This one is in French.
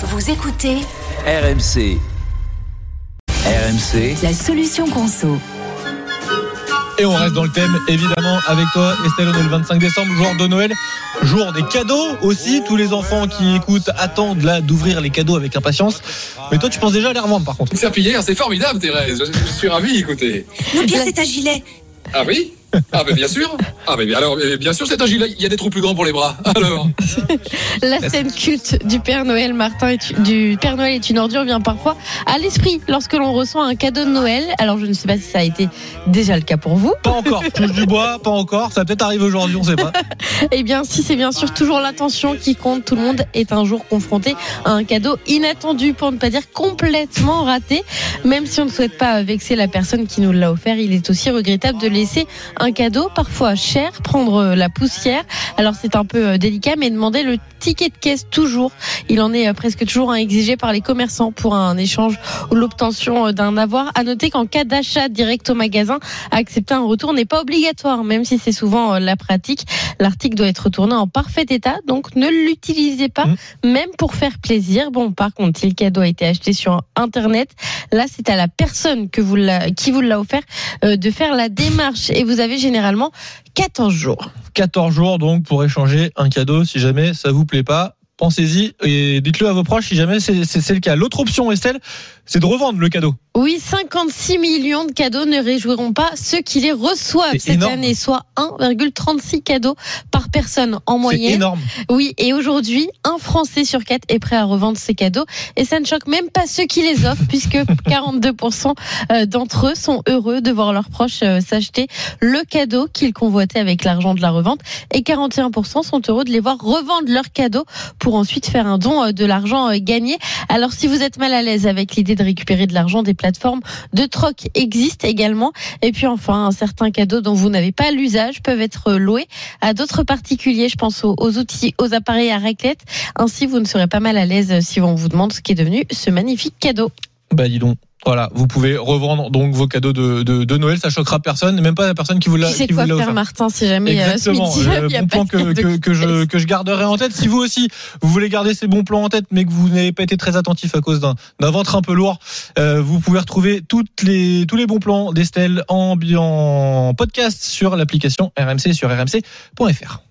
Vous écoutez RMC. RMC. la solution conso. Et on reste dans le thème, évidemment, avec toi, Estelle, on est le 25 décembre, jour de Noël, jour des cadeaux aussi. Tous les enfants qui écoutent attendent là d'ouvrir les cadeaux avec impatience. Mais toi, tu penses déjà à les revendre par contre. Serpillière, c'est formidable, Thérèse. Je, je suis ravi, écoutez. Non, bien, c'est un gilet. Ah oui? Ah, ben bien sûr. Ah, ben alors, euh, bien sûr, c'est un gilet. Il y a des trous plus grands pour les bras. Alors. La scène culte du Père Noël Martin est, du Père Noël est une ordure vient parfois à l'esprit lorsque l'on reçoit un cadeau de Noël. Alors je ne sais pas si ça a été déjà le cas pour vous. Pas encore, touche du bois, pas encore. Ça va peut-être arriver aujourd'hui, on sait pas. Eh bien si c'est bien sûr toujours l'intention qui compte, tout le monde est un jour confronté à un cadeau inattendu pour ne pas dire complètement raté. Même si on ne souhaite pas vexer la personne qui nous l'a offert, il est aussi regrettable de laisser un cadeau parfois cher prendre la poussière. Alors c'est un peu euh, délicat mais demander le ticket de caisse toujours. Il en est euh, presque toujours un exigé par les commerçants pour un échange ou l'obtention euh, d'un avoir. À noter qu'en cas d'achat direct au magasin, accepter un retour n'est pas obligatoire, même si c'est souvent euh, la pratique. L'article doit être retourné en parfait état, donc ne l'utilisez pas, même pour faire plaisir. Bon, par contre, si le cadeau a été acheté sur Internet, là, c'est à la personne que vous l'a- qui vous l'a offert euh, de faire la démarche. Et vous avez généralement 14 jours. 14 jours donc pour échanger un cadeau si jamais ça vous plaît pas. Pensez-y et dites-le à vos proches si jamais c'est le cas. L'autre option, Estelle, c'est de revendre le cadeau. Oui, 56 millions de cadeaux ne réjouiront pas ceux qui les reçoivent cette énorme. année, soit 1,36 cadeaux par personne en C'est moyenne. énorme. Oui, et aujourd'hui, un Français sur quatre est prêt à revendre ses cadeaux. Et ça ne choque même pas ceux qui les offrent, puisque 42% euh, d'entre eux sont heureux de voir leurs proches euh, s'acheter le cadeau qu'ils convoitaient avec l'argent de la revente. Et 41% sont heureux de les voir revendre leurs cadeaux pour ensuite faire un don euh, de l'argent gagné. Alors si vous êtes mal à l'aise avec l'idée de récupérer de l'argent, des plateformes de troc existent également. Et puis enfin, certains cadeaux dont vous n'avez pas l'usage peuvent être loués à d'autres particuliers. Je pense aux, aux outils, aux appareils à raclette. Ainsi, vous ne serez pas mal à l'aise si on vous demande ce qui est devenu ce magnifique cadeau. Bah dis donc. Voilà, vous pouvez revendre donc vos cadeaux de, de, de Noël, ça choquera personne, même pas la personne qui vous l'a vous quoi faire, offert. Martin, si jamais euh, ce Exactement, midi, euh, il y a bon plan que, que, je, que je garderai en tête. Si vous aussi, vous voulez garder ces bons plans en tête, mais que vous n'avez pas été très attentif à cause d'un d'un ventre un peu lourd, euh, vous pouvez retrouver toutes les, tous les bons plans d'Estelle en, en podcast sur l'application RMC sur rmc.fr.